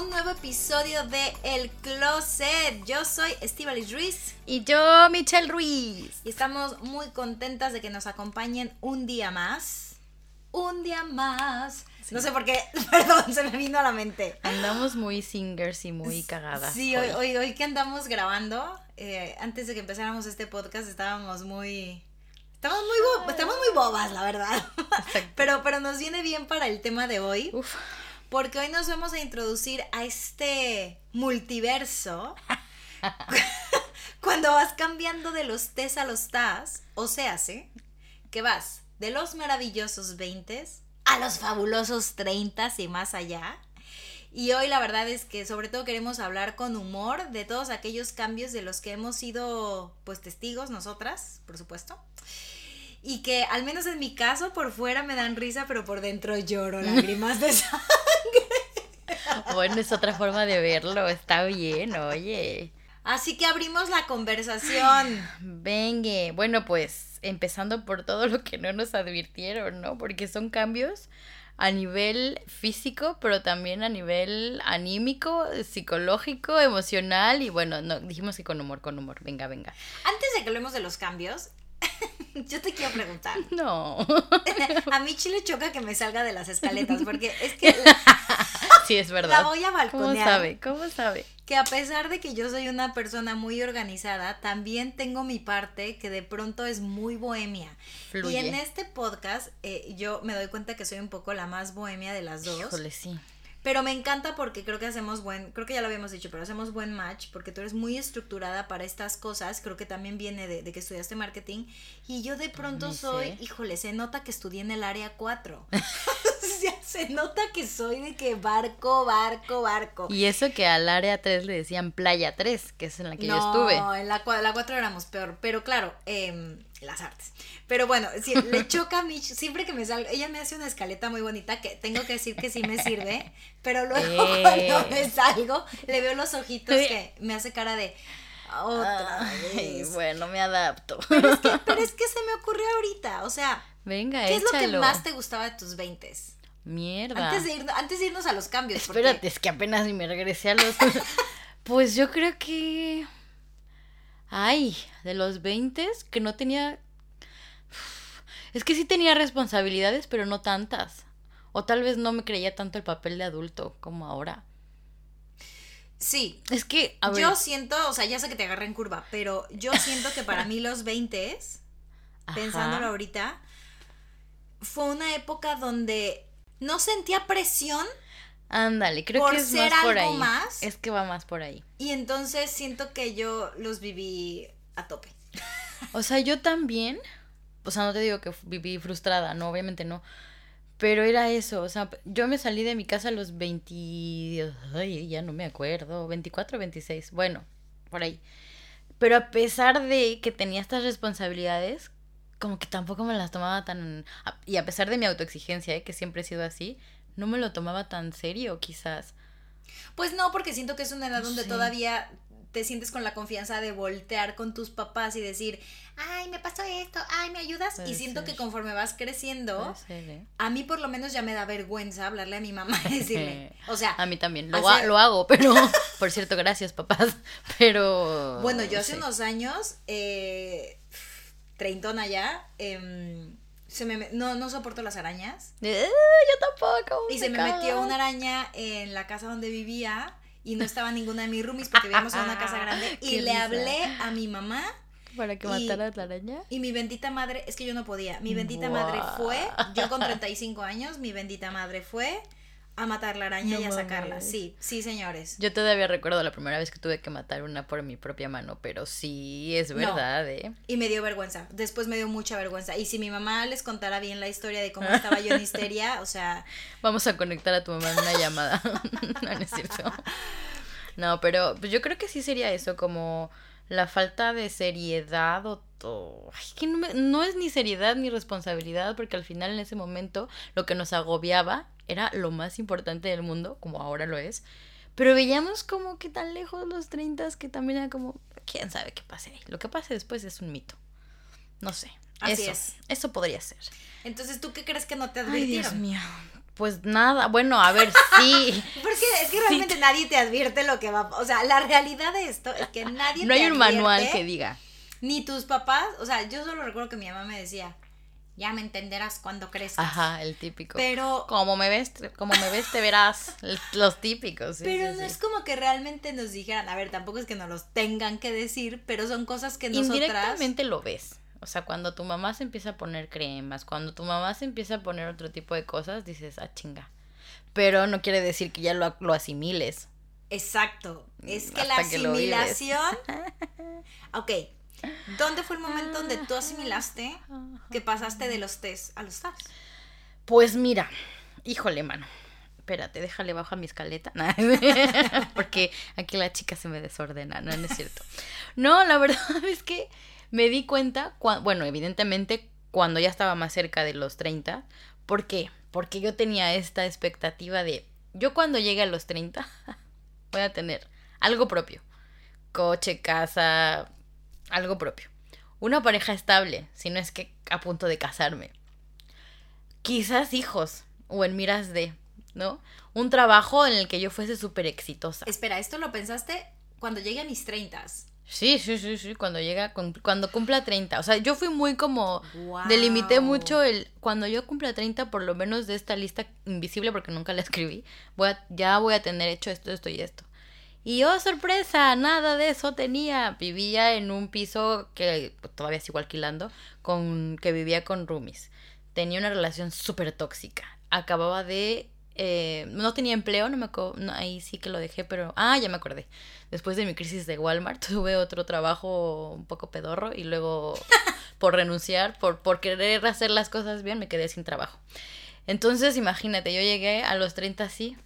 Un nuevo episodio de El Closet. Yo soy Estivalis Ruiz Y yo, Michelle Ruiz. y estamos muy contentas de que nos acompañen un día más. Un día más. No sé por qué, perdón, se me vino a la mente. Andamos muy singers y muy cagadas. Sí, hoy, hoy, hoy que andamos grabando, eh, antes de que empezáramos este podcast estábamos muy... Estamos muy, bo- estamos muy bobas, la verdad. Pero, pero nos viene bien para el tema de hoy, Uf, porque hoy nos vamos a introducir a este multiverso. Cuando vas cambiando de los tes a los tas, o sea, ¿sí? que vas de los maravillosos 20 a los fabulosos 30 y más allá. Y hoy la verdad es que sobre todo queremos hablar con humor de todos aquellos cambios de los que hemos sido pues testigos nosotras, por supuesto. Y que al menos en mi caso por fuera me dan risa, pero por dentro lloro lágrimas de sangre. bueno, es otra forma de verlo. Está bien, oye. Así que abrimos la conversación. Venga, bueno, pues empezando por todo lo que no nos advirtieron, ¿no? Porque son cambios a nivel físico, pero también a nivel anímico, psicológico, emocional y bueno, no, dijimos que con humor, con humor, venga, venga. Antes de que hablemos de los cambios, yo te quiero preguntar. No, A mí le choca que me salga de las escaletas porque es que sí es verdad. la voy a ¿Cómo balconear. sabe? ¿Cómo sabe? que a pesar de que yo soy una persona muy organizada, también tengo mi parte que de pronto es muy bohemia. Fluye. Y en este podcast eh, yo me doy cuenta que soy un poco la más bohemia de las dos. Híjole, sí. Pero me encanta porque creo que hacemos buen, creo que ya lo habíamos dicho, pero hacemos buen match porque tú eres muy estructurada para estas cosas. Creo que también viene de, de que estudiaste marketing. Y yo de pronto soy, sé. híjole, se nota que estudié en el área 4. se nota que soy de que barco, barco, barco. Y eso que al área 3 le decían playa 3, que es en la que yo estuve. No, en la, la 4 éramos peor. Pero claro, em, las artes. Pero bueno, sí, le choca a Mitch. Siempre que me salgo, ella me hace una escaleta muy bonita que tengo que decir que sí me sirve. Pero luego Eh. cuando me salgo, le veo los ojitos que me hace cara de otra Ay, vez. bueno, me adapto. Pero es, que, pero es que se me ocurrió ahorita. O sea, Venga, ¿qué es lo que más te gustaba de tus 20 Mierda. antes de, ir, antes de irnos a los cambios. porque- Espérate, es que apenas ni me regresé a los... pues yo creo que... Ay, de los 20 que no tenía... Es que sí tenía responsabilidades, pero no tantas. O tal vez no me creía tanto el papel de adulto como ahora. Sí, Es que, a ver, yo siento, o sea, ya sé que te agarré en curva, pero yo siento que para mí los 20 ajá, pensándolo ahorita, fue una época donde no sentía presión Ándale, creo por que es ser más por algo ahí. más. Es que va más por ahí. y entonces siento que yo los viví a tope. O sea, yo también, o sea, no te digo que viví frustrada, no, obviamente no. Pero era eso, o sea, yo me salí de mi casa a los 20, ay, ya no me acuerdo, 24, 26, bueno, por ahí. Pero a pesar de que tenía estas responsabilidades, como que tampoco me las tomaba tan... Y a pesar de mi autoexigencia, ¿eh? que siempre he sido así, no me lo tomaba tan serio, quizás. Pues no, porque siento que es una edad No donde sé. todavía te sientes con la confianza de voltear con tus papás y decir, ay, me pasó esto, ay, ¿me ayudas? Puede y siento ser. que conforme vas creciendo, ser, ¿eh? a mí por lo menos ya me da vergüenza hablarle a mi mamá y decirle, o sea, A mí también, lo, hacer- ha- lo hago, pero, por cierto, gracias papás, pero... Bueno, yo hace sí. unos años, eh, treintona ya, em, se me, no, no soporto las arañas. Eh, yo tampoco. Y se me metió una araña en la casa donde vivía y no estaba ninguna de mis roomies porque vivíamos en una casa grande. Y le risa. hablé a mi mamá Para que y- mataras la araña. y mi bendita madre, es que yo no podía, mi bendita Buah. madre fue, yo con 35 años, mi bendita madre fue a matar la araña No y a sacarla. mames. Sí, sí, señores. Yo todavía recuerdo la primera vez que tuve que matar una por mi propia mano, pero sí es No. verdad, ¿eh? Y me dio vergüenza. Después me dio mucha vergüenza. Y si mi mamá les contara bien la historia de cómo estaba yo en histeria, o sea, Vamos a conectar a tu mamá en una llamada. no, no es cierto. No, pero pues yo creo que sí sería eso, como la falta de seriedad o... o- ay, que no, me- no es ni seriedad ni responsabilidad, porque al final en ese momento lo que nos agobiaba era lo más importante del mundo, como ahora lo es. Pero veíamos como que tan lejos los 30 que también era como, quién sabe qué pase ahí. Lo que pase después es un mito. No sé. Así eso, es. Eso podría ser. entonces tú qué crees que no te Ay, Dios advirtieron? mío. Pues nada, bueno, a ver, sí. Porque es que realmente nadie te advierte lo que va, o sea, la realidad de esto es que nadie No te hay un manual que diga. ni tus papás, o sea, yo solo recuerdo que mi mamá me decía, "Ya me entenderás cuando crezcas." Ajá, el típico. Pero como me ves, como me ves te verás. Los típicos. sí, pero sí, no sí. es como que realmente nos dijeran, a ver, tampoco es que nos los tengan que decir, pero son cosas que nosotras Indirectamente lo ves. O sea, cuando tu mamá se empieza a poner cremas, cuando tu mamá se empieza a poner otro tipo de cosas, dices, ah, chinga. Pero no quiere decir que ya lo, lo asimiles. Exacto. Es que la Hasta que asimilación. ok. ¿Dónde fue el momento donde tú asimilaste que pasaste de los test a los TAS? Pues mira, híjole, mano. Espérate, déjale bajo a mi escaleta. Porque aquí la chica se me desordena, no, no es cierto. No, la verdad es que me di cuenta, bueno, evidentemente cuando ya estaba más cerca de los 30. ¿Por qué? Porque yo tenía esta expectativa de, yo cuando llegue a los 30 voy a tener algo propio. Coche, casa, algo propio. Una pareja estable, si no es que a punto de casarme quizás hijos o en miras de, ¿no? Un trabajo en el que yo fuese súper exitosa. Espera, ¿esto lo pensaste cuando llegue a mis 30? Sí, sí, sí, sí, cuando llega, cuando cumpla 30. O sea, yo fui muy como, delimité mucho el, cuando yo cumpla 30, por lo menos de esta lista invisible, porque nunca la escribí, voy a, ya voy a tener hecho esto, esto y esto. Y oh, sorpresa, nada de eso tenía. Vivía en un piso que todavía sigo alquilando, con, que vivía con roomies. Tenía una relación súper tóxica. Acababa de... eh, no tenía empleo, no me no, ahí sí que lo dejé, pero... Ah, ya me acordé. Después de mi crisis de Walmart, tuve otro trabajo un poco pedorro y luego por renunciar, por, por querer hacer las cosas bien, me quedé sin trabajo. Entonces, imagínate, yo llegué a los 30 así.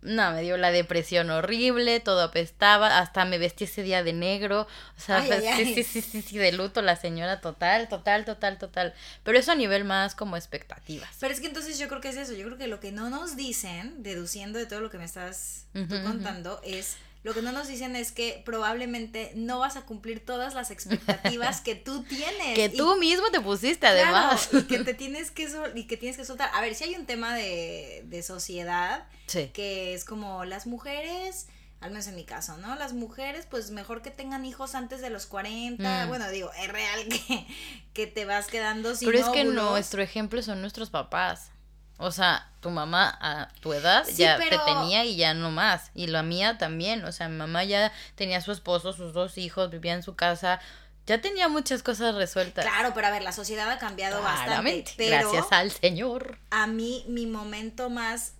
No, me dio la depresión horrible, todo apestaba, hasta me vestí ese día de negro, o sea, Ay, pues, ay, sí, ay. sí, sí, sí, sí, de luto la señora, total, total, total, total. Pero eso a nivel más como expectativas. Pero es que entonces yo creo que es eso. Yo creo que lo que no nos dicen, deduciendo de todo lo que me estás tú ujú. contando, es. Lo que no nos dicen es que probablemente no vas a cumplir todas las expectativas que tú tienes. Que y- tú mismo te pusiste claro, además. y que te tienes que sol- y que tienes que soltar. A ver, si hay un tema de, de sociedad Sí. que es como las mujeres, al menos en mi caso, ¿no? Las mujeres, pues mejor que tengan hijos antes de los 40. Mm. Bueno, digo, es real que, que te vas quedando sin Pero es que óvulos. nuestro ejemplo son nuestros papás. O sea, tu mamá a tu edad Sí, ya pero- te tenía y ya no más. Y la mía también. O sea, mi mamá ya tenía a su esposo, sus dos hijos, vivía en su casa. Ya tenía muchas cosas resueltas. Claro, pero a ver, la sociedad ha cambiado bastante. Pero Gracias al Señor. a mí, mi momento más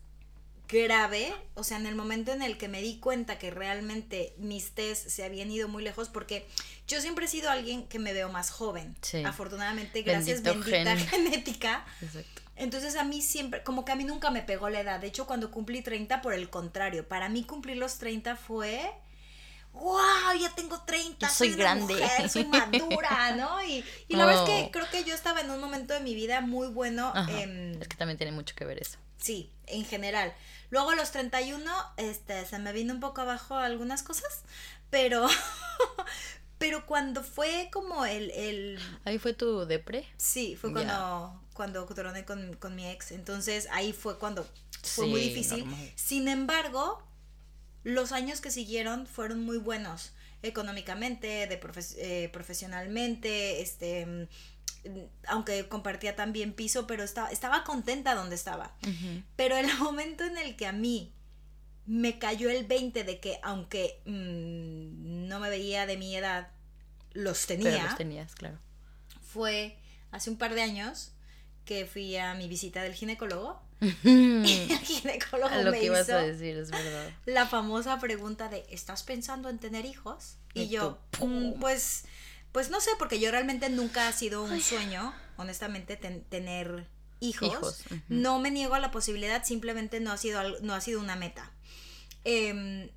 grave, o sea, en el momento en el que me di cuenta que realmente mis test se habían ido muy lejos, porque yo siempre he sido alguien que me veo más joven. Sí. Afortunadamente, gracias Bendito bendita gen. genética. Exacto. Entonces a mí siempre, como que a mí nunca me pegó la edad. De hecho, cuando cumplí 30, por el contrario, para mí cumplir los 30 fue... ¡Wow! Ya tengo 30, Yo soy soy, una grande". mujer, soy madura, ¿no? Y, y la verdad es Oh. que creo que yo estaba en un momento de mi vida muy bueno. Em, Es que también tiene mucho que ver eso. Sí, en general. Luego a los 31, este, se me vino un poco abajo algunas cosas, pero, pero cuando fue como el, el Ahí fue tu depre. sí, fue cuando, cuando troné con, con mi ex, entonces ahí fue cuando fue Sí, muy difícil. normal. Sin embargo, los años que siguieron fueron muy buenos económicamente, de profes- eh, profesionalmente, este, mm, aunque compartía también piso, pero estaba, estaba contenta donde estaba. Pero el momento en el que a mí me cayó el 20 de que aunque mm, no me veía de mi edad, los tenía, Pero los tenías, claro. fue hace un par de años que fui a mi visita del ginecólogo. y el ginecólogo Lo me que ibas hizo a decir, es verdad. la famosa pregunta de ¿estás pensando en tener hijos? Y, Y yo, "Mm, pues, pues no sé, porque yo realmente nunca ha sido un sueño, honestamente, ten- tener hijos. No me niego a la posibilidad, simplemente no ha sido, no ha sido una meta. Em,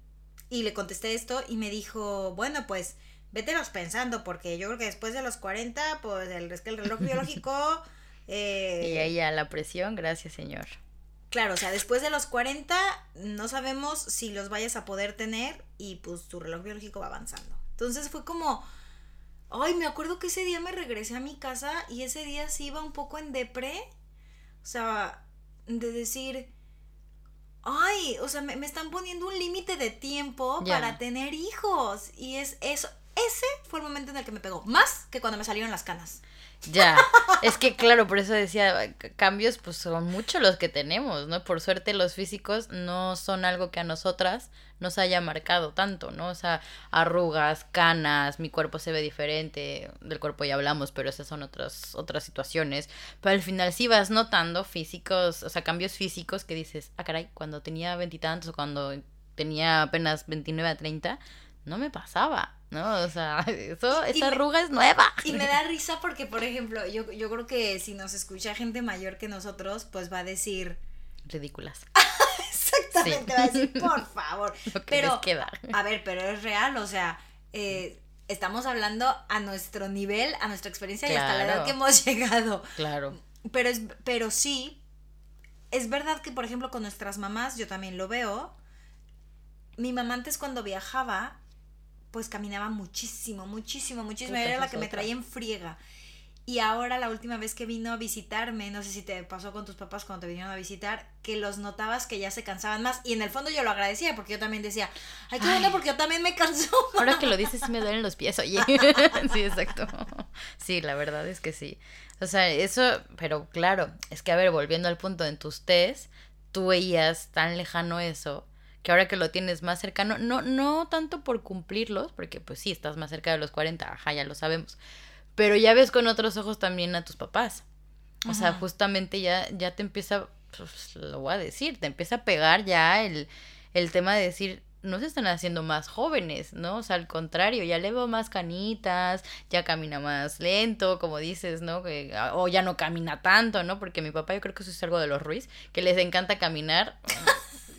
y le contesté esto y me dijo, bueno, pues vételos pensando, porque yo creo que después de los 40, pues el, es que el reloj biológico... eh, Y ahí ya la presión, gracias señor. Claro, o sea, después de los 40 no sabemos si los vayas a poder tener y pues tu reloj biológico va avanzando. Entonces fue como, ay, me acuerdo que ese día me regresé a mi casa y ese día sí iba un poco en depre. O sea, de decir, ay, o sea, me, me están poniendo un límite de tiempo para tener hijos. Y es eso, ese fue el momento en el que me pegó, más que cuando me salieron las canas. Ya, es que claro, por eso decía, cambios pues son muchos los que tenemos, ¿no? Por suerte los físicos no son algo que a nosotras nos haya marcado tanto, ¿no? O sea, arrugas, canas, mi cuerpo se ve diferente, del cuerpo ya hablamos, pero esas son otras otras situaciones, pero al final sí vas notando físicos, o sea, cambios físicos que dices, ah, caray, cuando tenía veintitantos o cuando tenía apenas 29 a 30, no me pasaba, ¿no? O sea, eso, Y esa me- arruga es nueva. Y me da risa porque, por ejemplo, yo, yo creo que si nos escucha gente mayor que nosotros, pues va a decir, Ridículas. exactamente, Sí. va a decir, por favor. Lo que Pero, queda. a ver, pero es real, o sea, eh, estamos hablando a nuestro nivel, a nuestra experiencia y hasta la edad que hemos llegado. Claro. Pero, es, pero sí, es verdad que, por ejemplo, con nuestras mamás, yo también lo veo. Mi mamá antes cuando viajaba, pues caminaba muchísimo, muchísimo, muchísimo. Puta, Era la que me otra. traía en friega. Y ahora la última vez que vino a visitarme, no sé si te pasó con tus papás cuando te vinieron a visitar, que los notabas que ya se cansaban más. Y en el fondo yo lo agradecía porque yo también decía, ay, qué bueno, porque yo también me canso. Ahora que lo dices, sí me duelen los pies, oye. sí, exacto. Sí, la verdad es que sí. O sea, eso, pero claro, es que a ver, volviendo al punto en tus test, tú veías tan lejano eso, que ahora que lo tienes más cercano, no, no tanto por cumplirlos, porque pues sí, estás más cerca de los 40, ajá, ya lo sabemos, pero ya ves con otros ojos también a tus papás. O sea, justamente ya, ya te empieza, pues, lo voy a decir, te empieza a pegar ya el, el tema de decir, no se están haciendo más jóvenes, ¿no? O sea, al contrario, ya le veo más canitas, ya camina más lento, como dices, ¿no? Que, o ya no camina tanto, ¿no? Porque mi papá, yo creo que eso es algo de los Ruiz, que les encanta caminar.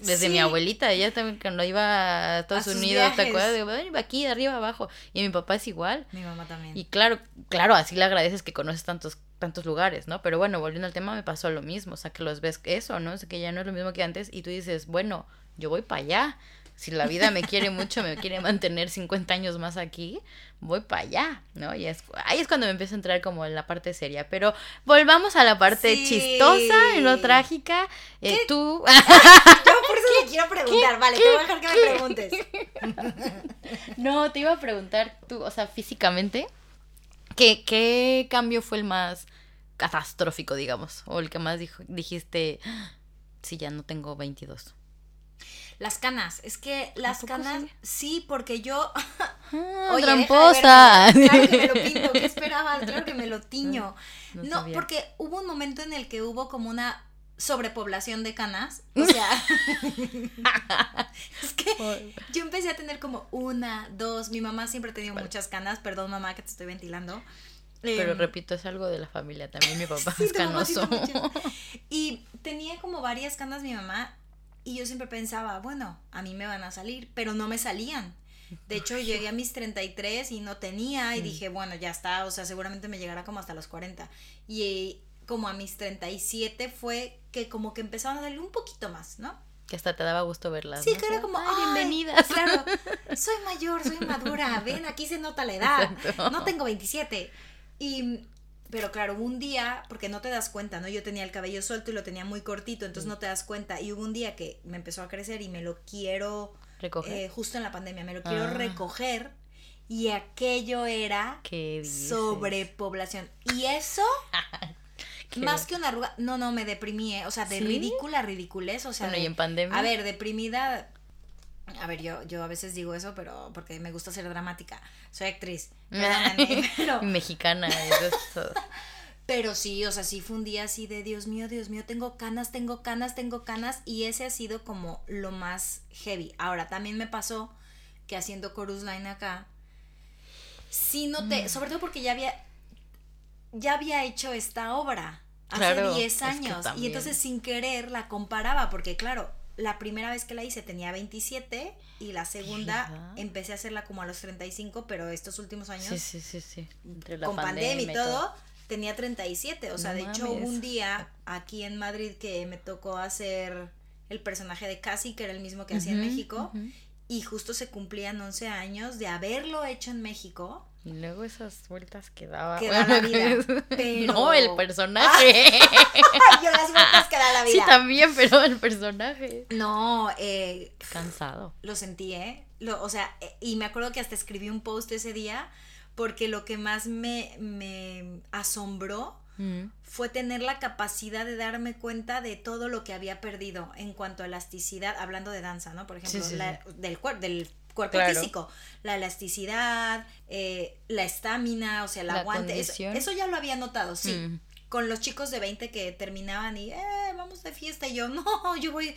Desde mi abuelita, ella también cuando iba a Estados Unidos, ¿te acuerdas? De, "Bueno, iba aquí, de arriba abajo. Y mi papá es igual. Mi mamá también. Y claro, claro, así le agradeces que conoces tantos, tantos lugares, ¿no? Pero bueno, volviendo al tema, me pasó lo mismo, o sea, que los ves eso, ¿no? O sea, que ya no es lo mismo que antes y tú dices, bueno, yo voy para allá. Si la vida me quiere mucho, me quiere mantener 50 años más aquí, voy para allá, ¿no? Y es, ahí es cuando me empiezo a entrar como en la parte seria. Pero volvamos a la parte Sí. chistosa y no trágica. Eh, tú, Yo quiero preguntar, vale, te voy a dejar que me preguntes. no, te iba a preguntar tú, o sea, físicamente, ¿qué, qué cambio fue el más catastrófico, digamos? O el que más dijo, dijiste, "Ah, sí, ya no tengo 22. Las canas, es que las canas, sí? porque yo, Ah, Oye, de tramposa. verme. Claro que me lo pinto, ¿qué esperabas? Claro que me lo tiño. No porque hubo un momento en el que hubo como una sobrepoblación de canas. O sea, es que yo empecé a tener como una, dos. Mi mamá siempre ha tenido muchas canas. Perdón, mamá, que te estoy ventilando. Pero Em, repito, es algo de la familia también. Mi papá Sí, es canoso. Y tenía como varias canas mi mamá y yo siempre pensaba, bueno, a mí me van a salir, pero no me salían. De hecho, llegué a mis 33 y no tenía y Mm. dije, bueno, ya está, o sea, seguramente me llegará como hasta los 40. Y eh, como a mis 37 fue que como que empezaron a salir un poquito más, ¿no? Que hasta te daba gusto verlas. Sí, ¿no? que era como, "Ay, "Ay, bienvenidas. Claro, soy mayor, soy madura, ven, aquí se nota la edad. Exacto. No tengo 27. Y, pero claro, hubo un día, porque no te das cuenta, ¿no? Yo tenía el cabello suelto y lo tenía muy cortito, entonces no te das cuenta. Y hubo un día que me empezó a crecer y me lo quiero, Recoger. eh, justo en la pandemia, me lo quiero Ah. recoger. Y aquello era sobrepoblación. Y eso, Qué más que una arruga, no, no, me deprimí, ¿eh? O sea, de ¿Sí? ridícula ridiculez, o sea, Bueno, y en pandemia. a ver, deprimida. A ver, yo, yo a veces digo eso, pero porque me gusta ser dramática. Soy actriz. pero, Mexicana. eso es todo. Pero sí, o sea, sí fue un día así de Dios mío, Dios mío, tengo canas, tengo canas, tengo canas. Y ese ha sido como lo más heavy. Ahora, también me pasó que haciendo Chorus Line acá, sí noté, sobre todo porque ya había, ya había hecho esta obra hace Claro, 10 es que años. y entonces sin querer la comparaba, porque claro, la primera vez que la hice tenía 27 y la segunda empecé a hacerla como a los 35, pero estos últimos años Sí, sí, sí, sí. Entre la con pandemia y y todo, tenía 37. O sea, No de hecho, un día aquí en Madrid que me tocó hacer el personaje de Cassie, que era el mismo que hacía en México. Y justo se cumplían 11 años de haberlo hecho en México. Y luego esas vueltas que daba. Que da la vida, pero- No, el personaje. Yo las vueltas que da la Sí, vida. también, pero el personaje. no, eh, Cansado. lo sentí, ¿eh? Lo, o sea, eh, y me acuerdo que hasta escribí un post ese día porque lo que más me, me asombró Mm. fue tener la capacidad de darme cuenta de todo lo que había perdido en cuanto a elasticidad, hablando de danza, ¿no? Por ejemplo, Sí, sí, la- del, cuer- del cuerpo Claro. físico, la elasticidad, eh, la estamina, o sea, el La aguante, eso, eso ya lo había notado, sí. Mm. Con los chicos de 20 que terminaban y, eh, vamos de fiesta, y yo, no, yo voy,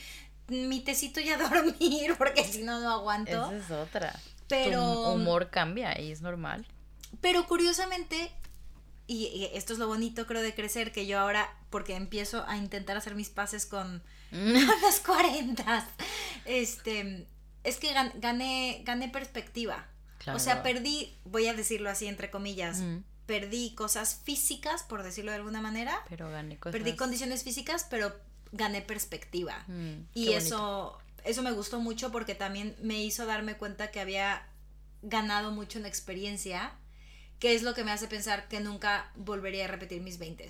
mi tecito ya a dormir, porque si no, no aguanto. Esa es otra. Pero- Tu humor cambia y es normal. Pero curiosamente, y, y esto es lo bonito creo de crecer, que yo ahora, porque empiezo a intentar hacer mis pases con, con los 40, este, es que gan- gané, gané perspectiva. O sea, perdí, voy a decirlo así entre comillas, Mm. perdí cosas físicas, por decirlo de alguna manera, Pero gané cosas. perdí condiciones físicas, pero gané perspectiva. Mm, Y eso, eso me gustó mucho porque también me hizo darme cuenta que había ganado mucho en experiencia, que es lo que me hace pensar que nunca volvería a repetir mis 20.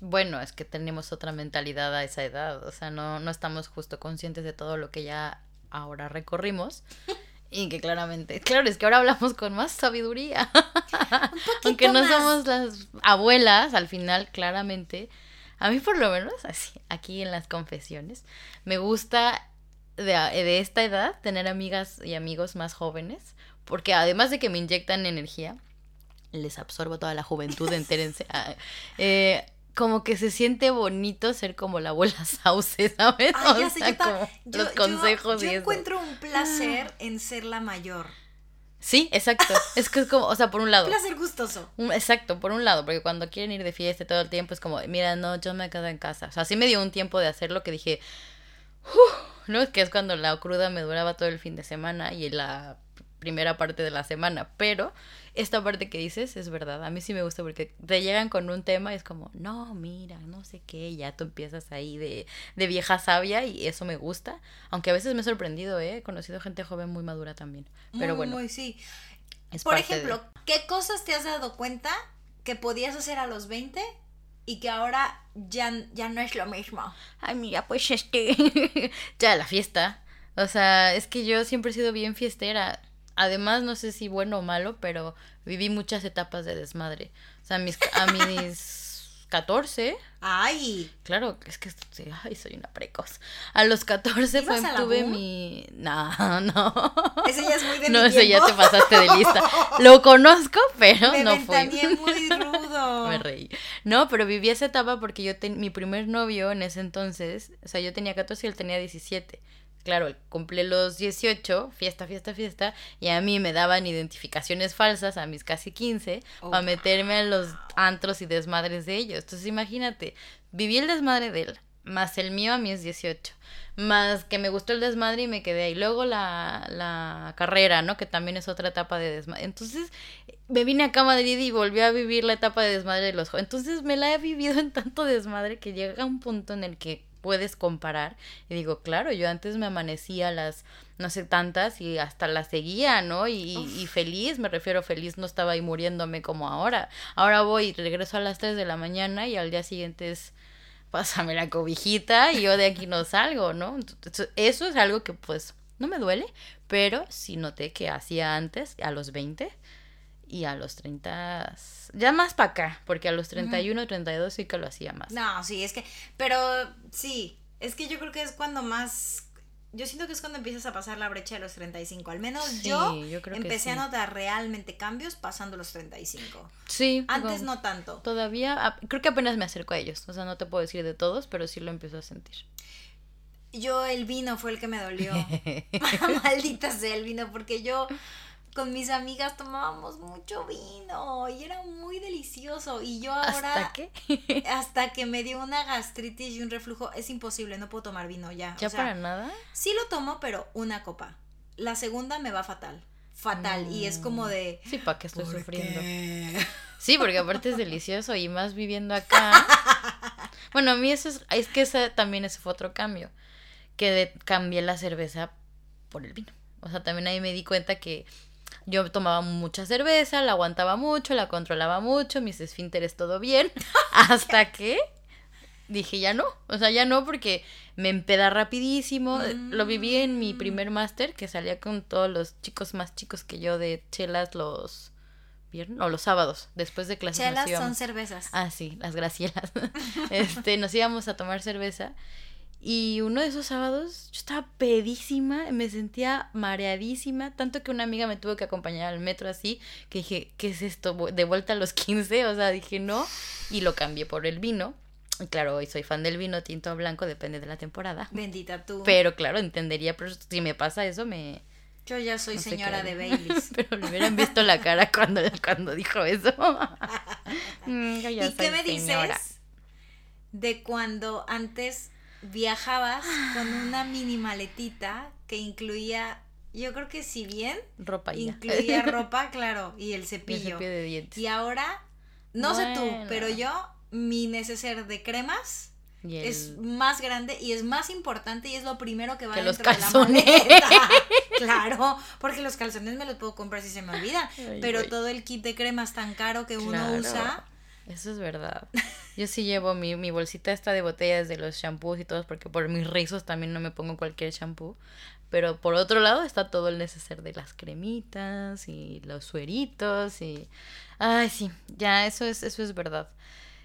Bueno, es que tenemos otra mentalidad a esa edad. O sea, no, no estamos justo conscientes de todo lo que ya ahora recorrimos. Y que claramente, claro, es que ahora hablamos con más sabiduría. Aunque no más. somos las abuelas, al final, claramente, a mí por lo menos, así, aquí en las confesiones, me gusta de, de esta edad tener amigas y amigos más jóvenes, porque además de que me inyectan energía, les absorbo toda la juventud, entérense. ah, eh, como que se siente bonito ser como la abuela sauce, ¿sabes? Ay, O ya sé, sea, yo ta- como yo- los yo- consejos yo, y eso. encuentro un placer en ser la mayor. Sí, exacto. Es que es como, o sea, por un lado. Placer gustoso. Un- exacto, por un lado, porque cuando quieren ir de fiesta todo el tiempo es como, mira, no, yo me quedo en casa. O sea, sí me dio un tiempo de hacerlo que dije, "Uf", ¿no? Es que es cuando la cruda me duraba todo el fin de semana y la primera parte de la semana. Pero esta parte que dices es verdad. A mí sí me gusta porque te llegan con un tema y es como, no, mira, no sé qué. Ya tú empiezas ahí de, de vieja sabia y eso me gusta. Aunque a veces me he sorprendido, ¿eh? He conocido gente joven muy madura también. Pero Muy, bueno, muy, sí. es Por de- ejemplo, ¿qué cosas te has dado cuenta que podías hacer a los 20 y que ahora ya, ya no es lo mismo? Ay, mira, pues este. ya, la fiesta. O sea, es que yo siempre he sido bien fiestera. Además, no sé si bueno o malo, pero viví muchas etapas de desmadre. O sea, a mis, a mis 14, ¡Ay! claro, es que ay, soy una precoz. A los 14 fue, ¿Ibas a la tuve mi. No, no. Ese ya es muy de no, mi ese ya te pasaste de lista. Lo conozco, pero Me no fui. muy rudo. Me reí. No, pero viví esa etapa porque yo ten- mi primer novio en ese entonces, o sea, yo tenía 14 y él tenía 17. Claro, cumple los 18, fiesta, fiesta, fiesta, y a mí me daban identificaciones falsas a mis casi 15 Oh, para meterme a los antros y desmadres de ellos. Entonces, imagínate, viví el desmadre de él, más el mío a mis 18, más que me gustó el desmadre y me quedé ahí. Luego la, la carrera, ¿no? Que también es otra etapa de desmadre. Entonces, me vine acá a Madrid y volví a vivir la etapa de desmadre de los jóvenes. Entonces me la he vivido en tanto desmadre que llega un punto en el que puedes comparar y digo, claro, yo antes me amanecía a las no sé tantas y hasta las seguía, ¿no? Y, y feliz, me refiero feliz, no estaba ahí muriéndome como ahora. Ahora voy y regreso a las 3 de la mañana y al día siguiente es pásame la cobijita y yo de aquí no salgo, ¿no? Entonces, eso es algo que pues no me duele, pero sí noté que hacía antes, a los 20 y a los 30, ya más para acá, porque a los 31, 32 sí que lo hacía más. No, sí, es que, pero sí, es que yo creo que es cuando más yo siento que es cuando empiezas a pasar la brecha de los 35. Al menos Sí, yo, yo creo que empecé a sí. notar realmente cambios pasando los 35. Sí. Antes como- no tanto. Todavía, creo que apenas me acerco a ellos. O sea, no te puedo decir de todos, pero sí lo empiezo a sentir. Yo el vino fue el que me dolió. Maldita sea el vino, porque yo con mis amigas tomábamos mucho vino y era muy delicioso. Y yo ahora, ¿Hasta qué? hasta que me dio una gastritis y un reflujo, es imposible, no puedo tomar vino ya. ¿Ya o sea, para nada? Sí lo tomo, pero una copa. La segunda me va fatal. Fatal. Y es como de. Sí, ¿para qué estoy ¿por sufriendo? qué? Sí, porque aparte es delicioso y más viviendo acá. Bueno, a mí eso es, es que ese también ese fue otro cambio, que de- cambié la cerveza por el vino. O sea, también ahí me di cuenta que yo tomaba mucha cerveza, la aguantaba mucho, la controlaba mucho, mis esfínteres todo bien, hasta que dije ya no, o sea, ya no porque me empeda rapidísimo. Lo viví en mi primer máster, que salía con todos los chicos más chicos que yo de chelas los viernes o los sábados, después de clases. nos Chelas son cervezas. Ah, sí, las gracielas. este, nos íbamos a tomar cerveza. Y uno de esos sábados yo estaba pedísima, me sentía mareadísima, tanto que una amiga me tuvo que acompañar al metro así, que dije, ¿qué es esto? De vuelta a los 15, o sea, dije no, y lo cambié por el vino. Y claro, hoy soy fan del vino tinto o blanco, depende de la temporada. Bendita tú. Pero claro, entendería, pero si me pasa eso, me... Yo ya soy no señora de. Baileys. pero le hubieran visto la cara cuando, cuando dijo eso. Mm, ¿Y qué me dices de cuando antes viajabas con una mini maletita que incluía, yo creo que si bien Ropa ya. incluía ropa, claro, y el Y el cepillo. cepillo de dientes. Y ahora, no sé tú, pero yo, mi neceser de cremas el- es más grande y es más importante y es lo primero que va Que los dentro de calzones. la maleta. claro, porque los calzones me los puedo comprar si se me olvidan, Ay, pero todo el kit de cremas tan caro que uno usa, Eso es verdad. Yo sí llevo mi, mi bolsita esta de botellas de los shampoos y todos, porque por mis rizos también no me pongo cualquier shampoo. Pero por otro lado está todo el neceser de las cremitas y los sueritos y... Ay, sí, ya, eso es, eso es verdad.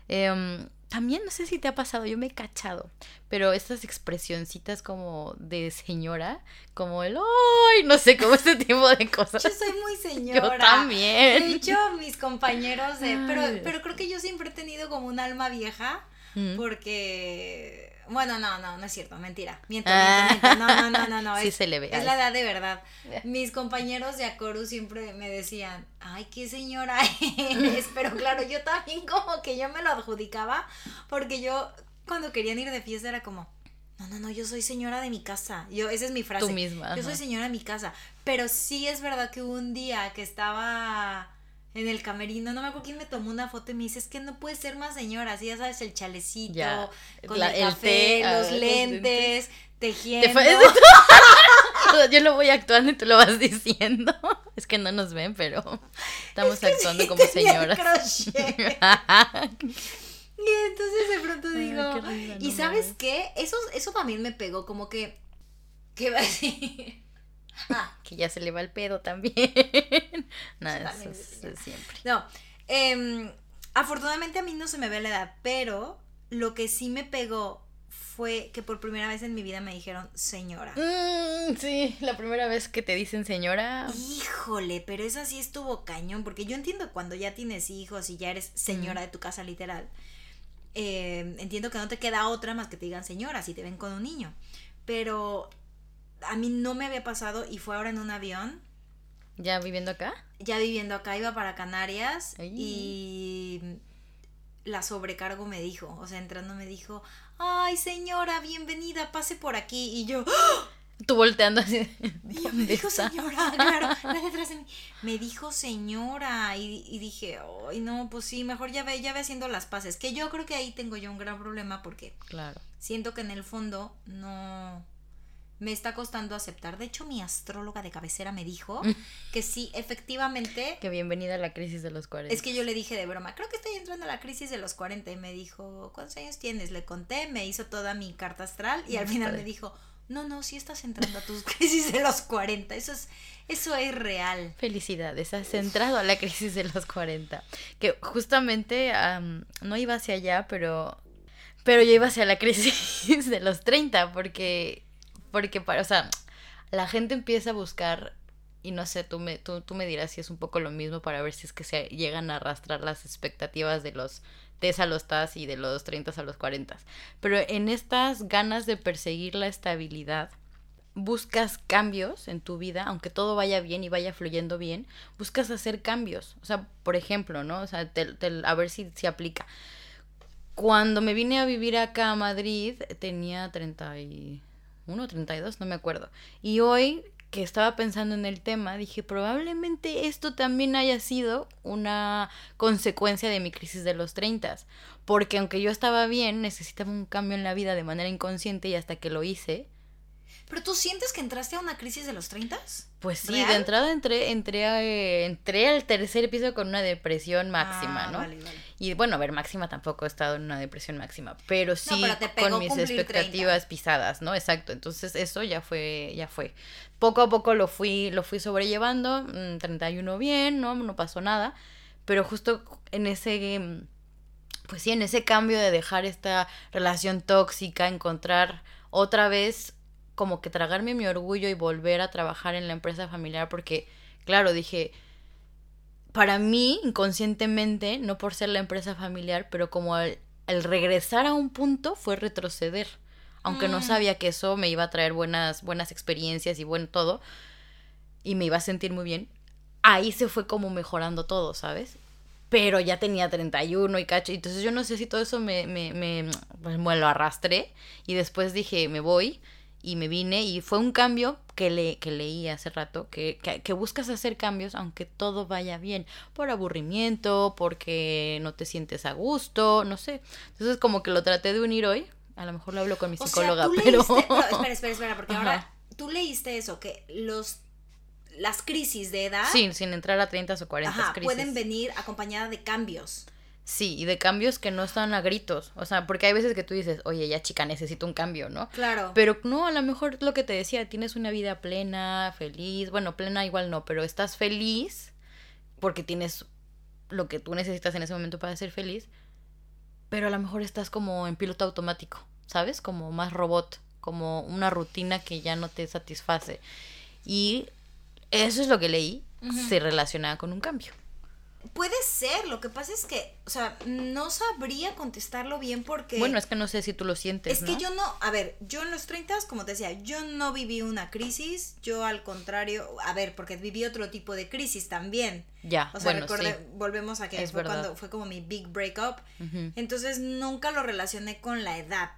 Em, también no sé si te ha pasado, yo me he cachado, pero estas expresioncitas como de señora, como el ¡ay! No sé, como este tipo de cosas. yo soy muy señora. Yo también. De hecho, mis compañeros de, pero, pero creo que yo siempre he tenido como un alma vieja, porque, bueno, no, no, no es cierto, mentira, miento, Ah. miento, miento, no, no, no, no, no, Sí es, se le ve. es la edad de verdad. Mis compañeros de Acoru siempre me decían, ay, qué señora eres, pero claro, yo también como que yo me lo adjudicaba, porque yo cuando querían ir de fiesta era como, no, no, no, yo soy señora de mi casa, yo, esa es mi frase. Tú misma. Yo soy señora de mi casa. Pero sí es verdad que hubo un día que estaba en el camerino, no me acuerdo quién me tomó una foto y me dice, es que no puede ser más señora, así ya sabes, el chalecito, Ya, con la- el el café, té, los lentes, Te tejiendo. fue- Yo lo voy actuando y tú lo vas diciendo. Es que no nos ven, pero estamos Es que actuando sí como señoras. Y entonces de pronto digo, ¿y no sabes qué? Eso, eso también me pegó, como que, ¿qué va a decir? Ah, que ya se le va el pedo también. Nada, eso también es siempre. No, em, afortunadamente a mí no se me ve la edad, pero lo que sí me pegó fue que por primera vez en mi vida me dijeron señora. Mm, sí, la primera vez que te dicen señora. Híjole, pero esa sí estuvo cañón, porque yo entiendo cuando ya tienes hijos y ya eres señora de tu casa literal, eh, entiendo que no te queda otra más que te digan señora si te ven con un niño, pero a mí no me había pasado y fue ahora en un avión ¿Ya viviendo acá? ya viviendo acá, iba para Canarias Ay. y la sobrecargo me dijo, o sea, entrando me dijo, ay señora, bienvenida, pase por aquí. Y yo, ¡Ah! Tú volteando así. y yo, me ¿Dónde dijo está? señora, claro, la detrás de mí. Me dijo señora y, y dije, ay no, pues sí, mejor ya ve, ya ve haciendo las paces. Que yo creo que ahí tengo yo un gran problema porque Claro. siento que en el fondo no me está costando aceptar. De hecho, mi astróloga de cabecera me dijo que sí, efectivamente, Que bienvenida a la crisis de los 40. es que yo le dije de broma, creo que estoy entrando a la crisis de los 40 y me dijo, ¿cuántos años tienes? Le conté, me hizo toda mi carta astral y al Mm, final me dijo, no, no, sí estás entrando a tus crisis de los 40, eso es, eso es real. Felicidades, has entrado a la crisis de los 40. Que justamente am, no iba hacia allá, pero, pero yo iba hacia la crisis de los 30, porque porque, para, o sea, la gente empieza a buscar, y no sé, tú me, tú, tú me dirás si es un poco lo mismo para ver si es que se llegan a arrastrar las expectativas de los TES a los TAS y de los 30 a los 40. Pero en estas ganas de perseguir la estabilidad, buscas cambios en tu vida, aunque todo vaya bien y vaya fluyendo bien, buscas hacer cambios. O sea, por ejemplo, ¿no? O sea, a ver si, si aplica. Cuando me vine a vivir acá a Madrid, tenía 31, 32, no me acuerdo. Y hoy que estaba pensando en el tema, dije, probablemente esto también haya sido una consecuencia de mi crisis de los 30, porque aunque yo estaba bien, necesitaba un cambio en la vida de manera inconsciente y hasta que lo hice, ¿Pero tú sientes que entraste a una crisis de los 30? Pues sí, de entrada entré, entré, eh, entré al tercer piso con una depresión máxima, Ah, ¿no? vale, vale. Y bueno, a ver, máxima tampoco he estado en una depresión máxima, pero sí pero con mis expectativas pisadas, ¿no? Exacto. Entonces eso ya fue, ya fue. Poco a poco lo fui, lo fui sobrellevando, mm, 31 bien, ¿no? No pasó nada. Pero justo en ese, mm, pues sí, en ese cambio de dejar esta relación tóxica, encontrar otra vez como que tragarme mi orgullo y volver a trabajar en la empresa familiar porque, claro, dije, para mí, inconscientemente, no por ser la empresa familiar, pero como el, el regresar a un punto fue retroceder. Aunque no Mm. sabía que eso me iba a traer buenas, buenas experiencias y buen todo, y me iba a sentir muy bien, ahí se fue como mejorando todo, ¿sabes? Pero ya tenía 31 y cacho, entonces yo no sé si todo eso me, me, me, pues, me lo arrastré y después dije, me voy y me vine y fue un cambio que, le, que leí hace rato, que, que, que buscas hacer cambios aunque todo vaya bien, por aburrimiento, porque no te sientes a gusto, no sé. Entonces como que lo traté de unir hoy, a lo mejor lo hablo con mi O psicóloga, sea, tú pero... leíste, no, espera, espera, espera, porque Ajá. ahora tú leíste eso, que los las crisis de edad Sí, sin entrar a 30 o 40 ajá, crisis. pueden venir acompañadas de cambios. Sí, y de cambios que no están a gritos. O sea, porque hay veces que tú dices, oye, ya chica, necesito un cambio, ¿no? Claro. Pero no, a lo mejor lo que te decía, tienes una vida plena, feliz. Bueno, plena igual no, pero estás feliz porque tienes lo que tú necesitas en ese momento para ser feliz. Pero a lo mejor estás como en piloto automático, ¿sabes? Como más robot, como una rutina que ya no te satisface. Y eso es lo que leí, se relaciona con un cambio. Puede ser, lo que pasa es que, o sea, no sabría contestarlo bien porque... Bueno, es que no sé si tú lo sientes. Es que yo no, a ver, yo en los 30, como te decía, yo no viví una crisis, yo al contrario, a ver, porque viví otro tipo de crisis también. Ya, O sea, bueno, recordé- sí. volvemos a que Es fue verdad. cuando fue como mi big breakup. Ujú. Entonces nunca lo relacioné con la edad.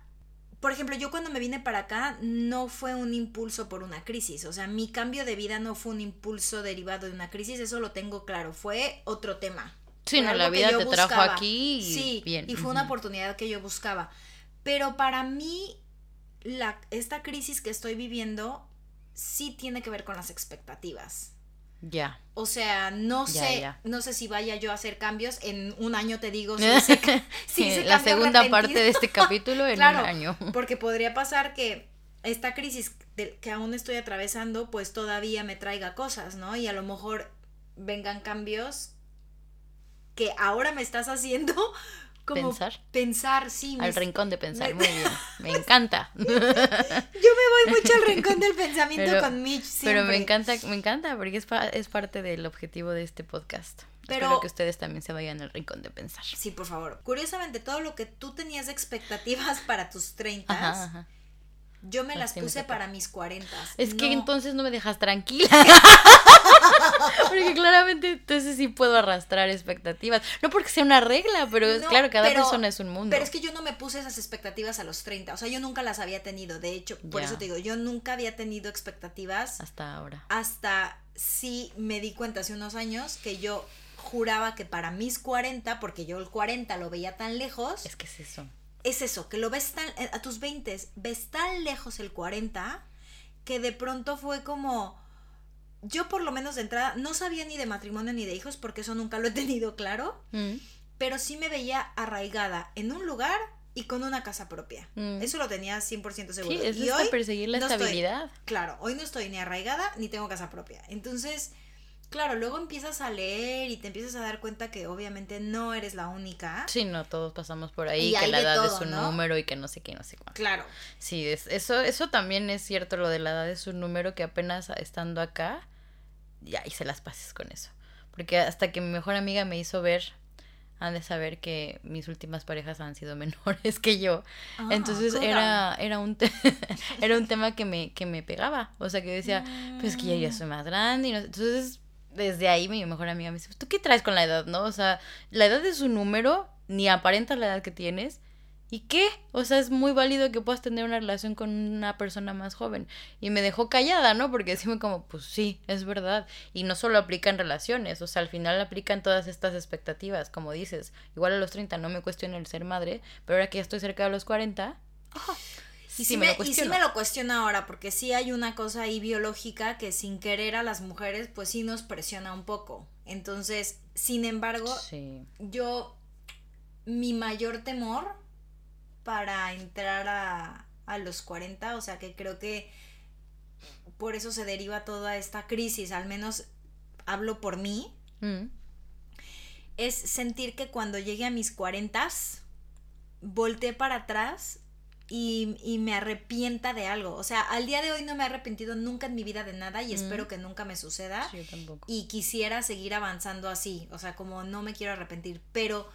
Por ejemplo, yo cuando me vine para acá no fue un impulso por una crisis. O sea, mi cambio de vida no fue un impulso derivado de una crisis, eso lo tengo claro. Fue otro tema. Sí, no, la vida te trajo aquí y sí, bien. y fue una oportunidad que yo buscaba. Pero para mí, la, esta crisis que estoy viviendo sí tiene que ver con las expectativas. Ya. O sea, no sé, no sé si vaya yo a hacer cambios. En un año te digo si la segunda parte de este capítulo en Claro. un año. Porque podría pasar que esta crisis que aún estoy atravesando, pues todavía me traiga cosas, ¿no? Y a lo mejor vengan cambios que ahora me estás haciendo como Pensar. pensar, sí. me- Al rincón de pensar, me- muy bien. Me encanta. Yo me voy mucho al rincón del pensamiento Pero- con Mitch Pero me siempre. encanta, me encanta porque es, pa- es parte del objetivo de este podcast. Pero- Espero que ustedes también se vayan al rincón de pensar. Sí, por favor. Curiosamente, todo lo que tú tenías de expectativas para tus 30, Ajá, ajá. yo me las puse para mis 40. Es que entonces no me dejas tranquila. porque claramente entonces sí puedo arrastrar expectativas. No porque sea una regla, pero es No, claro, cada pero- persona es un mundo. Pero es que yo no me puse esas expectativas a los 30. O sea, yo nunca las había tenido. De hecho, por eso te digo, yo nunca había tenido expectativas Hasta ahora. hasta sí me di cuenta hace unos años que yo juraba que para mis 40, porque yo el 40 lo veía tan lejos, Es que es eso. es eso, que lo ves tan, eh, a tus 20, ves tan lejos el 40, que de pronto fue como, yo por lo menos de entrada no sabía ni de matrimonio ni de hijos, porque eso nunca lo he tenido claro, Mm. pero sí me veía arraigada en un lugar y con una casa propia. Mm. Eso lo tenía 100% seguro. Sí, es y hasta hoy, perseguir la no estoy- estabilidad. claro, hoy no estoy ni arraigada ni tengo casa propia. Entonces, claro, luego empiezas a leer y te empiezas a dar cuenta que obviamente no eres la única. Sí, no, todos pasamos por ahí, que la edad es un número y que no sé qué, no sé cuánto. Claro. Sí, es, eso, eso también es cierto, lo de la edad es un número que apenas estando acá, ya hice las pases con eso. Porque hasta que mi mejor amiga me hizo ver han de saber que mis últimas parejas han sido menores que yo. Ah, Entonces era, era, un era un tema que me, que me pegaba. O sea, que decía, pues que ya, ya soy más grande. Y no, entonces desde ahí mi mejor amiga me dice, ¿tú qué traes con la edad, no? O sea, la edad es un número, ni aparenta la edad que tienes. ¿Y qué? O sea, es muy válido que puedas tener una relación con una persona más joven. Y me dejó callada, ¿no? Porque decime como, pues sí, es verdad. Y no solo aplica en relaciones, o sea, al final aplican todas estas expectativas, como dices. Igual a los 30 no me cuestiono el ser madre, pero ahora que ya estoy cerca de los 40, y sí, me, y sí me lo cuestiono ahora, porque sí hay una cosa ahí biológica que sin querer a las mujeres, pues sí nos presiona un poco. Entonces, sin embargo, yo, mi mayor temor para entrar a, a los 40, o sea que creo que por eso se deriva toda esta crisis, al menos hablo por mí, mm. es sentir que cuando llegue a mis 40, volteé para atrás y, me arrepienta de algo. O sea, al día de hoy no me he arrepentido nunca en mi vida de nada y espero que nunca me suceda. Y quisiera seguir avanzando así. O sea, como no me quiero arrepentir. Pero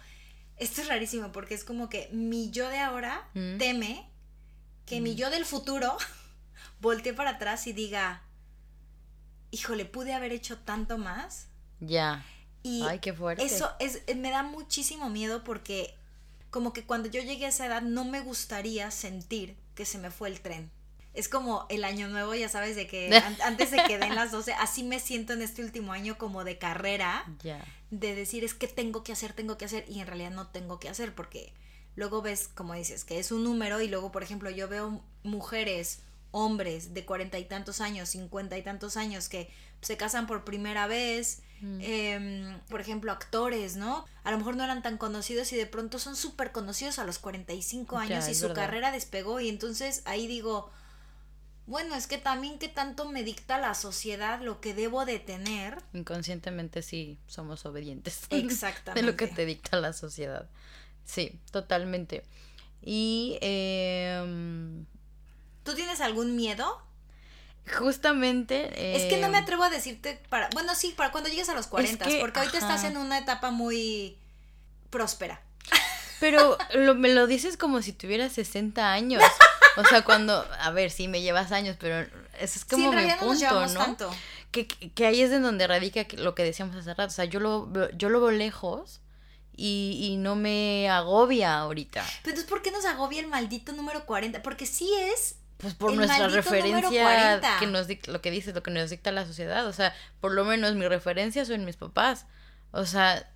esto es rarísimo porque es como que mi yo de ahora teme que mi yo del futuro voltee para atrás y diga, híjole, pude haber hecho tanto más. Ya. Y Ay, qué fuerte. eso es, me da muchísimo miedo porque como que cuando yo llegué a esa edad no me gustaría sentir que se me fue el tren. Es como el año nuevo, ya sabes, de que antes de que den las 12, así me siento en este último año como de carrera, de decir es que tengo que hacer, tengo que hacer, y en realidad no tengo que hacer, porque luego ves, como dices, que es un número, y luego, por ejemplo, yo veo mujeres, hombres de cuarenta y tantos años, cincuenta y tantos años, que se casan por primera vez, Mm. Em, por ejemplo, actores, ¿no? A lo mejor no eran tan conocidos y de pronto son súper conocidos a los 45 años y su carrera despegó y entonces ahí digo, bueno, es que también que tanto me dicta la sociedad lo que debo de tener. Inconscientemente sí somos obedientes. Exactamente. de lo que te dicta la sociedad. Sí, totalmente. Y... Eh... ¿Tú tienes algún miedo? Justamente. Es que no me eh, atrevo a decirte para. Bueno, sí, para cuando llegues a los 40, porque ahorita estás en una etapa muy próspera. Pero lo, me lo dices como si tuvieras 60 años. O sea, cuando. A ver, sí, me llevas años, pero ese es como mi punto, ¿no? Que, que, ahí es en donde radica lo que decíamos hace rato. O sea, yo lo, yo lo veo lejos. Y, y, no me agobia ahorita. Pero entonces, ¿por qué nos agobia el maldito número 40? Porque sí es pues por nuestra referencia que nos lo que dice lo que nos dicta la sociedad o sea por lo menos mi referencia son mis papás o sea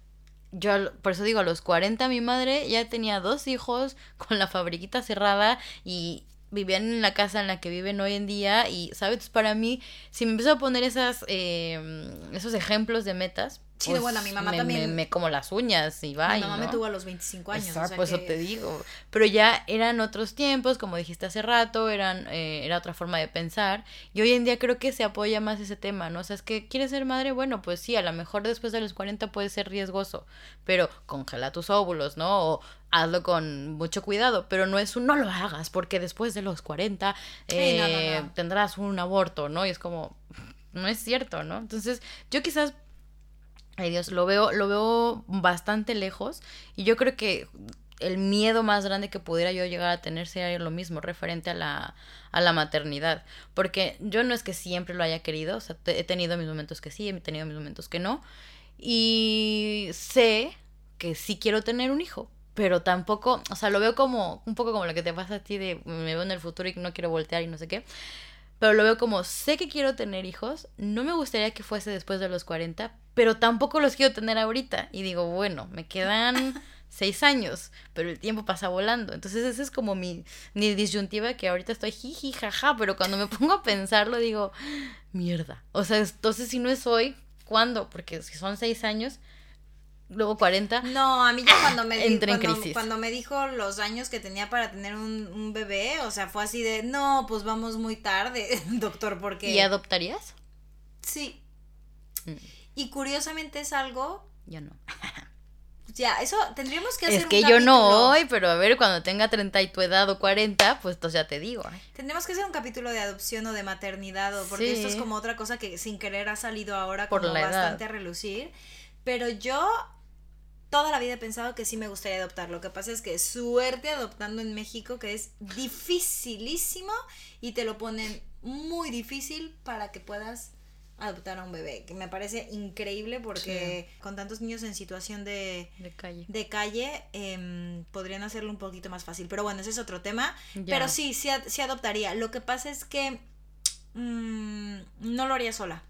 yo por eso digo a los 40 mi madre ya tenía dos hijos con la fabriquita cerrada y vivían en la casa en la que viven hoy en día y sabes para mí si me empiezo a poner esas eh, esos ejemplos de metas Sí, pues bueno, mi mamá también. Me, como las uñas y va. Mi mamá me tuvo a los 25 años. Exacto, pues eso te digo. Pero ya eran otros tiempos, como dijiste hace rato, eran, eh, era otra forma de pensar. Y hoy en día creo que se apoya más ese tema, ¿no? O sea, es que quieres ser madre, bueno, pues sí, a lo mejor después de los 40 puede ser riesgoso, pero congela tus óvulos, ¿no? O hazlo con mucho cuidado, pero no es un no lo hagas, porque después de los 40 eh, tendrás un aborto, ¿no? Y es como, no es cierto, ¿no? Entonces, yo quizás Ay Dios, lo veo, lo veo bastante lejos y yo creo que el miedo más grande que pudiera yo llegar a tener sería lo mismo referente a la, a la maternidad. Porque yo no es que siempre lo haya querido, o sea, he tenido mis momentos que sí, he tenido mis momentos que no. Y sé que sí quiero tener un hijo, pero tampoco, o sea, lo veo como un poco como lo que te pasa a ti de me veo en el futuro y no quiero voltear y no sé qué. Pero lo veo como sé que quiero tener hijos, no me gustaría que fuese después de los 40, pero tampoco los quiero tener ahorita. Y digo, bueno, me quedan seis años, pero el tiempo pasa volando. Entonces esa es como mi, mi disyuntiva que ahorita estoy jiji, jaja, pero cuando me pongo a pensarlo digo, mierda. O sea, entonces si no es hoy, ¿cuándo? Porque si son seis años, luego 40. No, a mí ya cuando me, dijo, cuando, cuando, me dijo los años que tenía para tener un, un, bebé, o sea, fue así de, no, pues vamos muy tarde, doctor, porque... ¿Y adoptarías? Sí. Mm. Y curiosamente es algo... Yo no. Ya, eso tendríamos que hacer Es que yo no hoy, pero a ver, cuando tenga 30 y tu edad o 40, pues entonces ya te digo. ¿eh? Tendríamos que hacer un capítulo de adopción o de maternidad, o porque esto es como otra cosa que sin querer ha salido ahora Por como la edad. bastante a relucir. Pero yo toda la vida he pensado que sí me gustaría adoptar. Lo que pasa es que suerte adoptando en México, que es dificilísimo y te lo ponen muy difícil para que puedas adoptar a un bebé, que me parece increíble porque con tantos niños en situación de, De calle. de calle em, podrían hacerlo un poquito más fácil. Pero bueno, ese es otro tema. Ya. Pero sí, sí, sí adoptaría. Lo que pasa es que mm, no lo haría sola.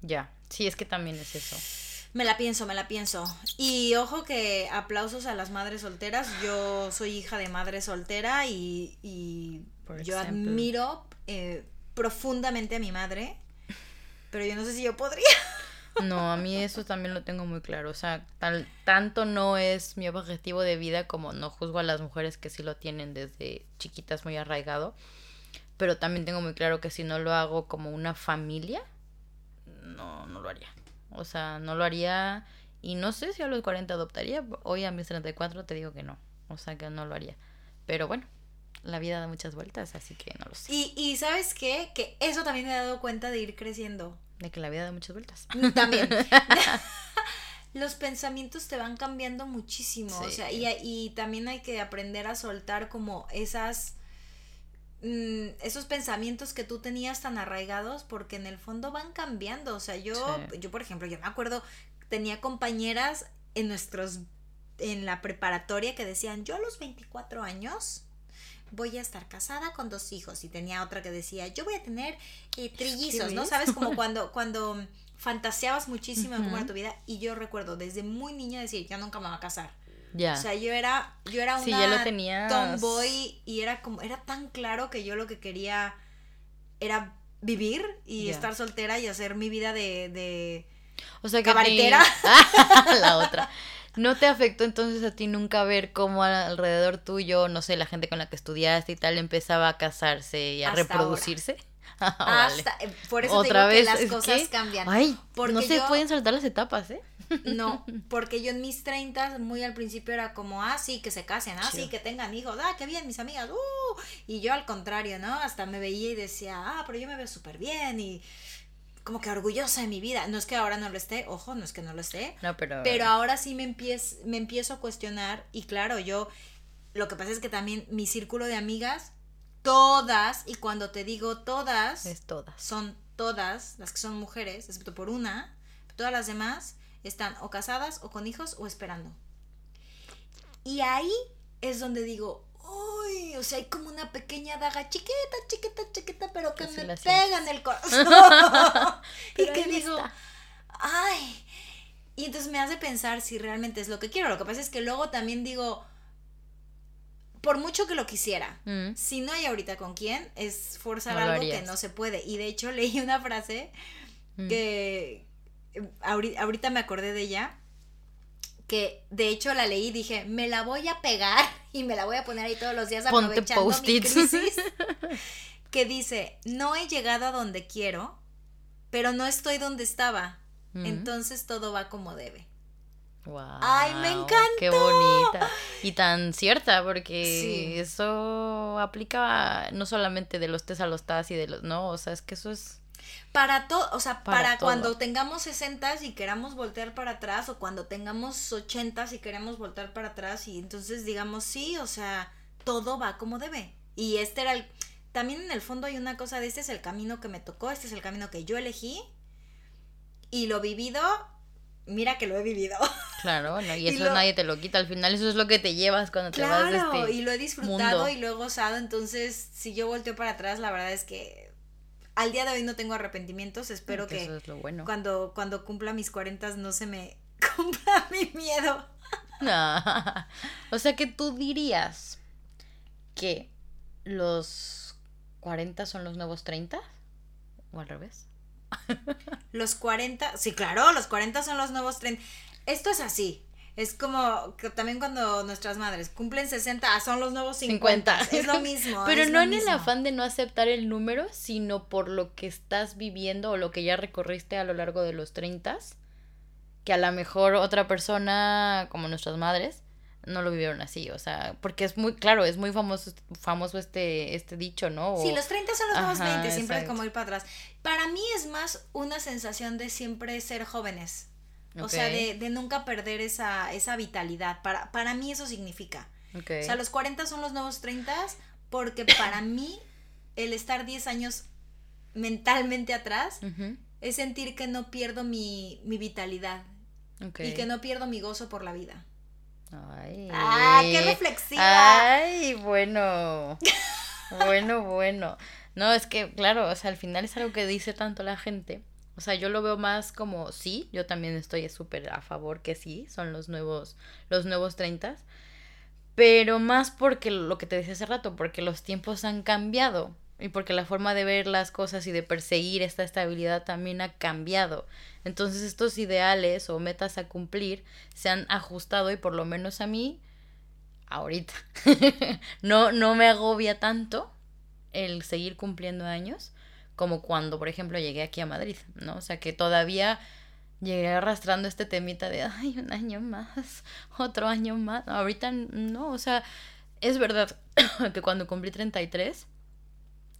Ya. Sí, es que también es eso. Me la pienso, me la pienso. Y ojo que aplausos a las madres solteras. Yo soy hija de madre soltera y, yo admiro eh, profundamente a mi madre. Pero yo no sé si yo podría. No, a mí eso también lo tengo muy claro. O sea, tal, tanto no es mi objetivo de vida como no juzgo a las mujeres que sí lo tienen desde chiquitas muy arraigado. Pero también tengo muy claro que si no lo hago como una familia, no, no lo haría. O sea, no lo haría y no sé si a los 40 adoptaría. Hoy a mis 34 te digo que no. O sea, que no lo haría. Pero bueno, la vida da muchas vueltas, así que no lo sé. Y, y ¿sabes qué? Que eso también me he dado cuenta de ir creciendo. De que la vida da muchas vueltas. También. Los pensamientos te van cambiando muchísimo. O sea, y, y también hay que aprender a soltar como esas. Mm, esos pensamientos que tú tenías tan arraigados, porque en el fondo van cambiando. O sea, yo, Sí. yo por ejemplo, yo me acuerdo, tenía compañeras en nuestros. en la preparatoria que decían, yo a los 24 años voy a estar casada con dos hijos. Y tenía otra que decía, yo voy a tener eh, trillizos, ¿no? ¿Sabes? Como cuando, cuando fantaseabas muchísimo de cómo era Ujú. tu vida. Y yo recuerdo desde muy niña decir, yo nunca me voy a casar. Ya. O sea, yo era, yo era una Sí, ya lo tenías. tomboy y era como, era tan claro que yo lo que quería era vivir y Ya. estar soltera y hacer mi vida de, de O sea que Cabaretera. la otra. ¿No te afectó entonces a ti nunca ver cómo alrededor tuyo, no sé, la gente con la que estudiaste y tal, empezaba a casarse y a Hasta reproducirse? Ah, vale. hasta, eh, por eso Otra te vez, digo que las cosas cambian. Ay, Porque no se yo- pueden saltar las etapas, ¿eh? No, porque yo en mis 30 muy al principio era como, ah, sí, que se casen, ah, sí, que tengan hijos, ah, qué bien, mis amigas, uh, y yo al contrario, ¿no? Hasta me veía y decía, ah, pero yo me veo súper bien y como que orgullosa de mi vida. No es que ahora no lo esté, ojo, no es que no lo esté, No, pero... pero ahora sí me, empiezo me empiezo a cuestionar y claro, yo, lo que pasa es que también mi círculo de amigas, todas, y cuando te digo todas, Es todas. son todas las que son mujeres, excepto por una, todas las demás están o casadas o con hijos o esperando. Y ahí es donde digo, uy, o sea, hay como una pequeña daga chiquita, chiquita, chiquita, pero que me pega en el corazón. y que digo, está. ay. Y entonces me hace pensar si realmente es lo que quiero. Lo que pasa es que luego también digo, por mucho que lo quisiera, Mm. si no hay ahorita con quién, es forzar No algo que no se puede. Y de hecho leí una frase Mm. que ahorita me acordé de ella, que de hecho la leí y dije, me la voy a pegar y me la voy a poner ahí todos los días Ponte aprovechando mi post-its. crisis. que dice, no he llegado a donde quiero, pero no estoy donde estaba. Mm. Entonces todo va como debe. Guau, ¡Ay, me ¡Qué encantó! bonita! Y tan cierta, porque Sí. eso aplica no solamente de los tes a los tas y de los... No, o sea, es que eso es... Para todo, o sea, para, cuando tengamos 60 y queramos voltear para atrás, o cuando tengamos 80 y queremos voltear para atrás, y entonces digamos, sí, o sea, todo va como debe. Y este era el. También en el fondo hay una cosa de este es el camino que me tocó, este es el camino que yo elegí, y lo vivido, mira que lo he vivido. Claro, ¿no? y Y eso lo- nadie te lo quita. Al final eso es lo que te llevas cuando te vas de este... y lo he disfrutado mundo. y lo he gozado, entonces si yo volteo para atrás, la verdad es que al día de hoy no tengo arrepentimientos, espero que... Eso es lo bueno. cuando, cuando cumpla mis 40 no se me cumpla mi miedo. o sea que tú dirías que los 40 son los nuevos 30 o al revés. Los 40, sí, claro, los 40 son los nuevos 30. Esto es así. Es como que también cuando nuestras madres cumplen 60, ah, son los nuevos 50. 50. Es lo mismo. Pero no en el afán de no aceptar el número, sino por lo que estás viviendo o lo que ya recorriste a lo largo de los 30. que a lo mejor otra persona, como nuestras madres, no lo vivieron así, o sea, porque es muy, claro, es muy famoso, famoso este, este dicho, ¿no? Sí, los 30 son los nuevos 20, siempre es como ir para atrás. Para mí es más una sensación de siempre ser jóvenes. O sea, de, de, nunca perder esa, esa vitalidad. Para, para mí eso significa. O sea, los 40 son los nuevos 30 porque para mí el estar 10 años mentalmente atrás es sentir que no pierdo mi, mi vitalidad y que no pierdo mi gozo por la vida. Ay. Ah, qué reflexiva. Ay, bueno. bueno, bueno. No, es que, claro, o sea, al final es algo que dice tanto la gente. O sea, yo lo veo más como sí, yo también estoy súper a favor que sí, son los nuevos, los nuevos 30 pero más porque lo que te decía hace rato, porque los tiempos han cambiado y porque la forma de ver las cosas y de perseguir esta estabilidad también ha cambiado. Entonces estos ideales o metas a cumplir se han ajustado y por lo menos a mí, ahorita, no, no me agobia tanto el seguir cumpliendo años como cuando, por ejemplo, llegué aquí a Madrid, ¿no? O sea que todavía llegué arrastrando este temita de, ay, un año más, otro año más. Ahorita no, o sea, es verdad que cuando cumplí 33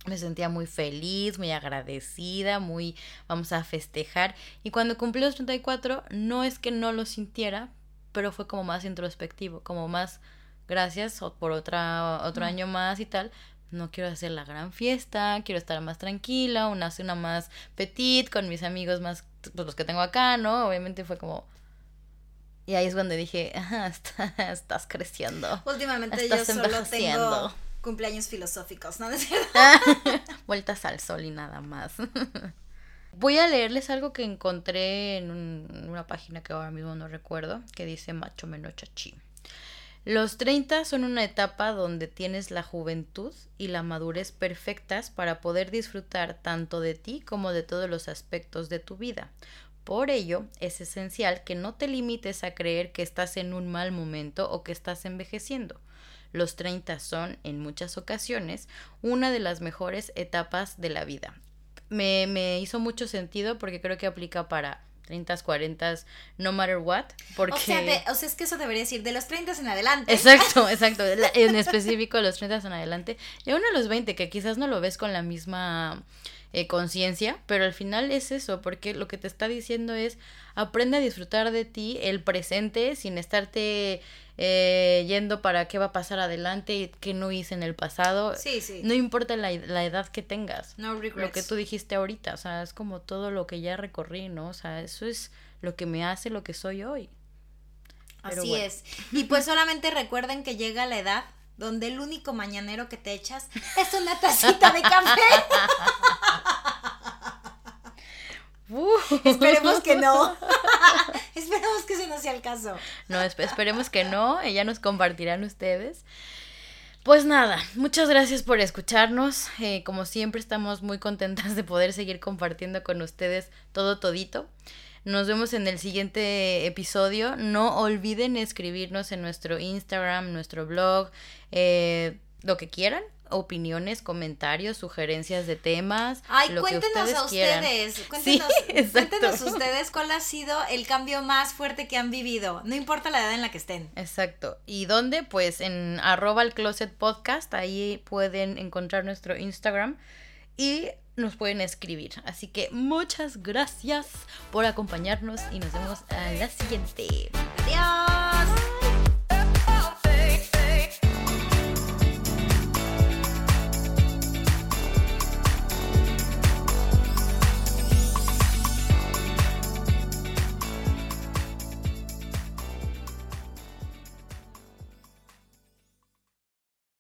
me sentía muy feliz, muy agradecida, muy vamos a festejar. Y cuando cumplí los 34 no es que no lo sintiera, pero fue como más introspectivo, como más gracias por otra, otro año más y tal, no quiero hacer la gran fiesta, quiero estar más tranquila, una cena más petit, con mis amigos más, pues los que tengo acá, ¿no? Obviamente fue como... Y ahí es cuando dije, estás creciendo. Últimamente yo solo tengo cumpleaños filosóficos, ¿no? Vueltas al sol y nada más. Voy a leerles algo que encontré en una página que ahora mismo no recuerdo, que dice macho menos chachi. Los 30 son una etapa donde tienes la juventud y la madurez perfectas para poder disfrutar tanto de ti como de todos los aspectos de tu vida. Por ello, es esencial que no te limites a creer que estás en un mal momento o que estás envejeciendo. Los 30 son, en muchas ocasiones, una de las mejores etapas de la vida. Me, me hizo mucho sentido porque creo que aplica para 30, 40, no matter what. Porque... O sea, o sea, es que eso debería decir de los 30 en adelante. Exacto, exacto. En específico, los 30 en adelante. Y aún a los 20, que quizás no lo ves con la misma eh, conciencia, pero al final es eso, porque lo que te está diciendo es aprende a disfrutar de ti, el presente, sin estarte eh, yendo para qué va a pasar adelante y qué no hice en el pasado. Sí, sí. No importa la, la edad que tengas. No regrets. Lo que tú dijiste ahorita, o sea, es como todo lo que ya recorrí, ¿no? O sea, eso es lo que me hace lo que soy hoy. Así es. Y pues solamente recuerden que llega la edad donde el único mañanero que te echas es una tacita de café. Esperemos que no. esperemos que ese no sea el caso. No, esperemos que no. Ya nos compartirán ustedes. Pues nada, muchas gracias por escucharnos. Eh, como siempre, estamos muy contentas de poder seguir compartiendo con ustedes todo todito. Nos vemos en el siguiente episodio. No olviden escribirnos en nuestro Instagram, nuestro blog, eh, lo que quieran opiniones, comentarios, sugerencias de temas. Ay, cuéntenos a ustedes, cuéntenos, ustedes cuál ha sido el cambio más fuerte que han vivido, no importa la edad en la que estén. Exacto. ¿Y dónde? Pues en arroba el closet podcast, ahí pueden encontrar nuestro Instagram y nos pueden escribir. Así que muchas gracias por acompañarnos y nos vemos a la siguiente. Adiós.